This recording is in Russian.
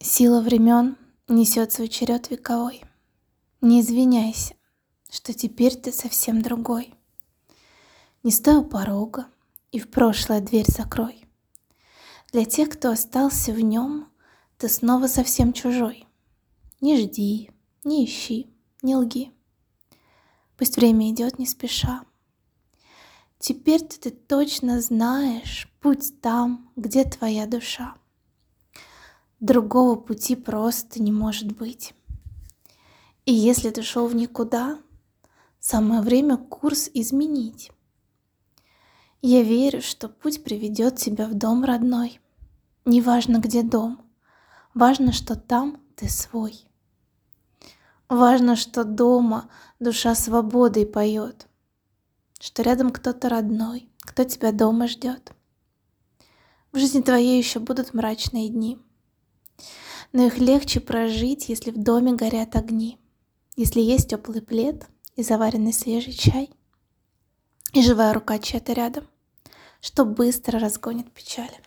Сила времен несет свой черед вековой. Не извиняйся, что теперь ты совсем другой. Не стой у порога и в прошлое дверь закрой. Для тех, кто остался в нем, ты снова совсем чужой. Не жди, не ищи, не лги. Пусть время идет не спеша. Теперь ты точно знаешь путь там, где твоя душа. Другого пути просто не может быть. И если ты шел в никуда, самое время курс изменить. Я верю, что путь приведет тебя в дом родной. Неважно, где дом, важно, что там ты свой. Важно, что дома душа свободой поет, что рядом кто-то родной, кто тебя дома ждет. В жизни твоей еще будут мрачные дни — но их легче прожить, если в доме горят огни, если есть теплый плед и заваренный свежий чай, и живая рука чья-то рядом, что быстро разгонит печали.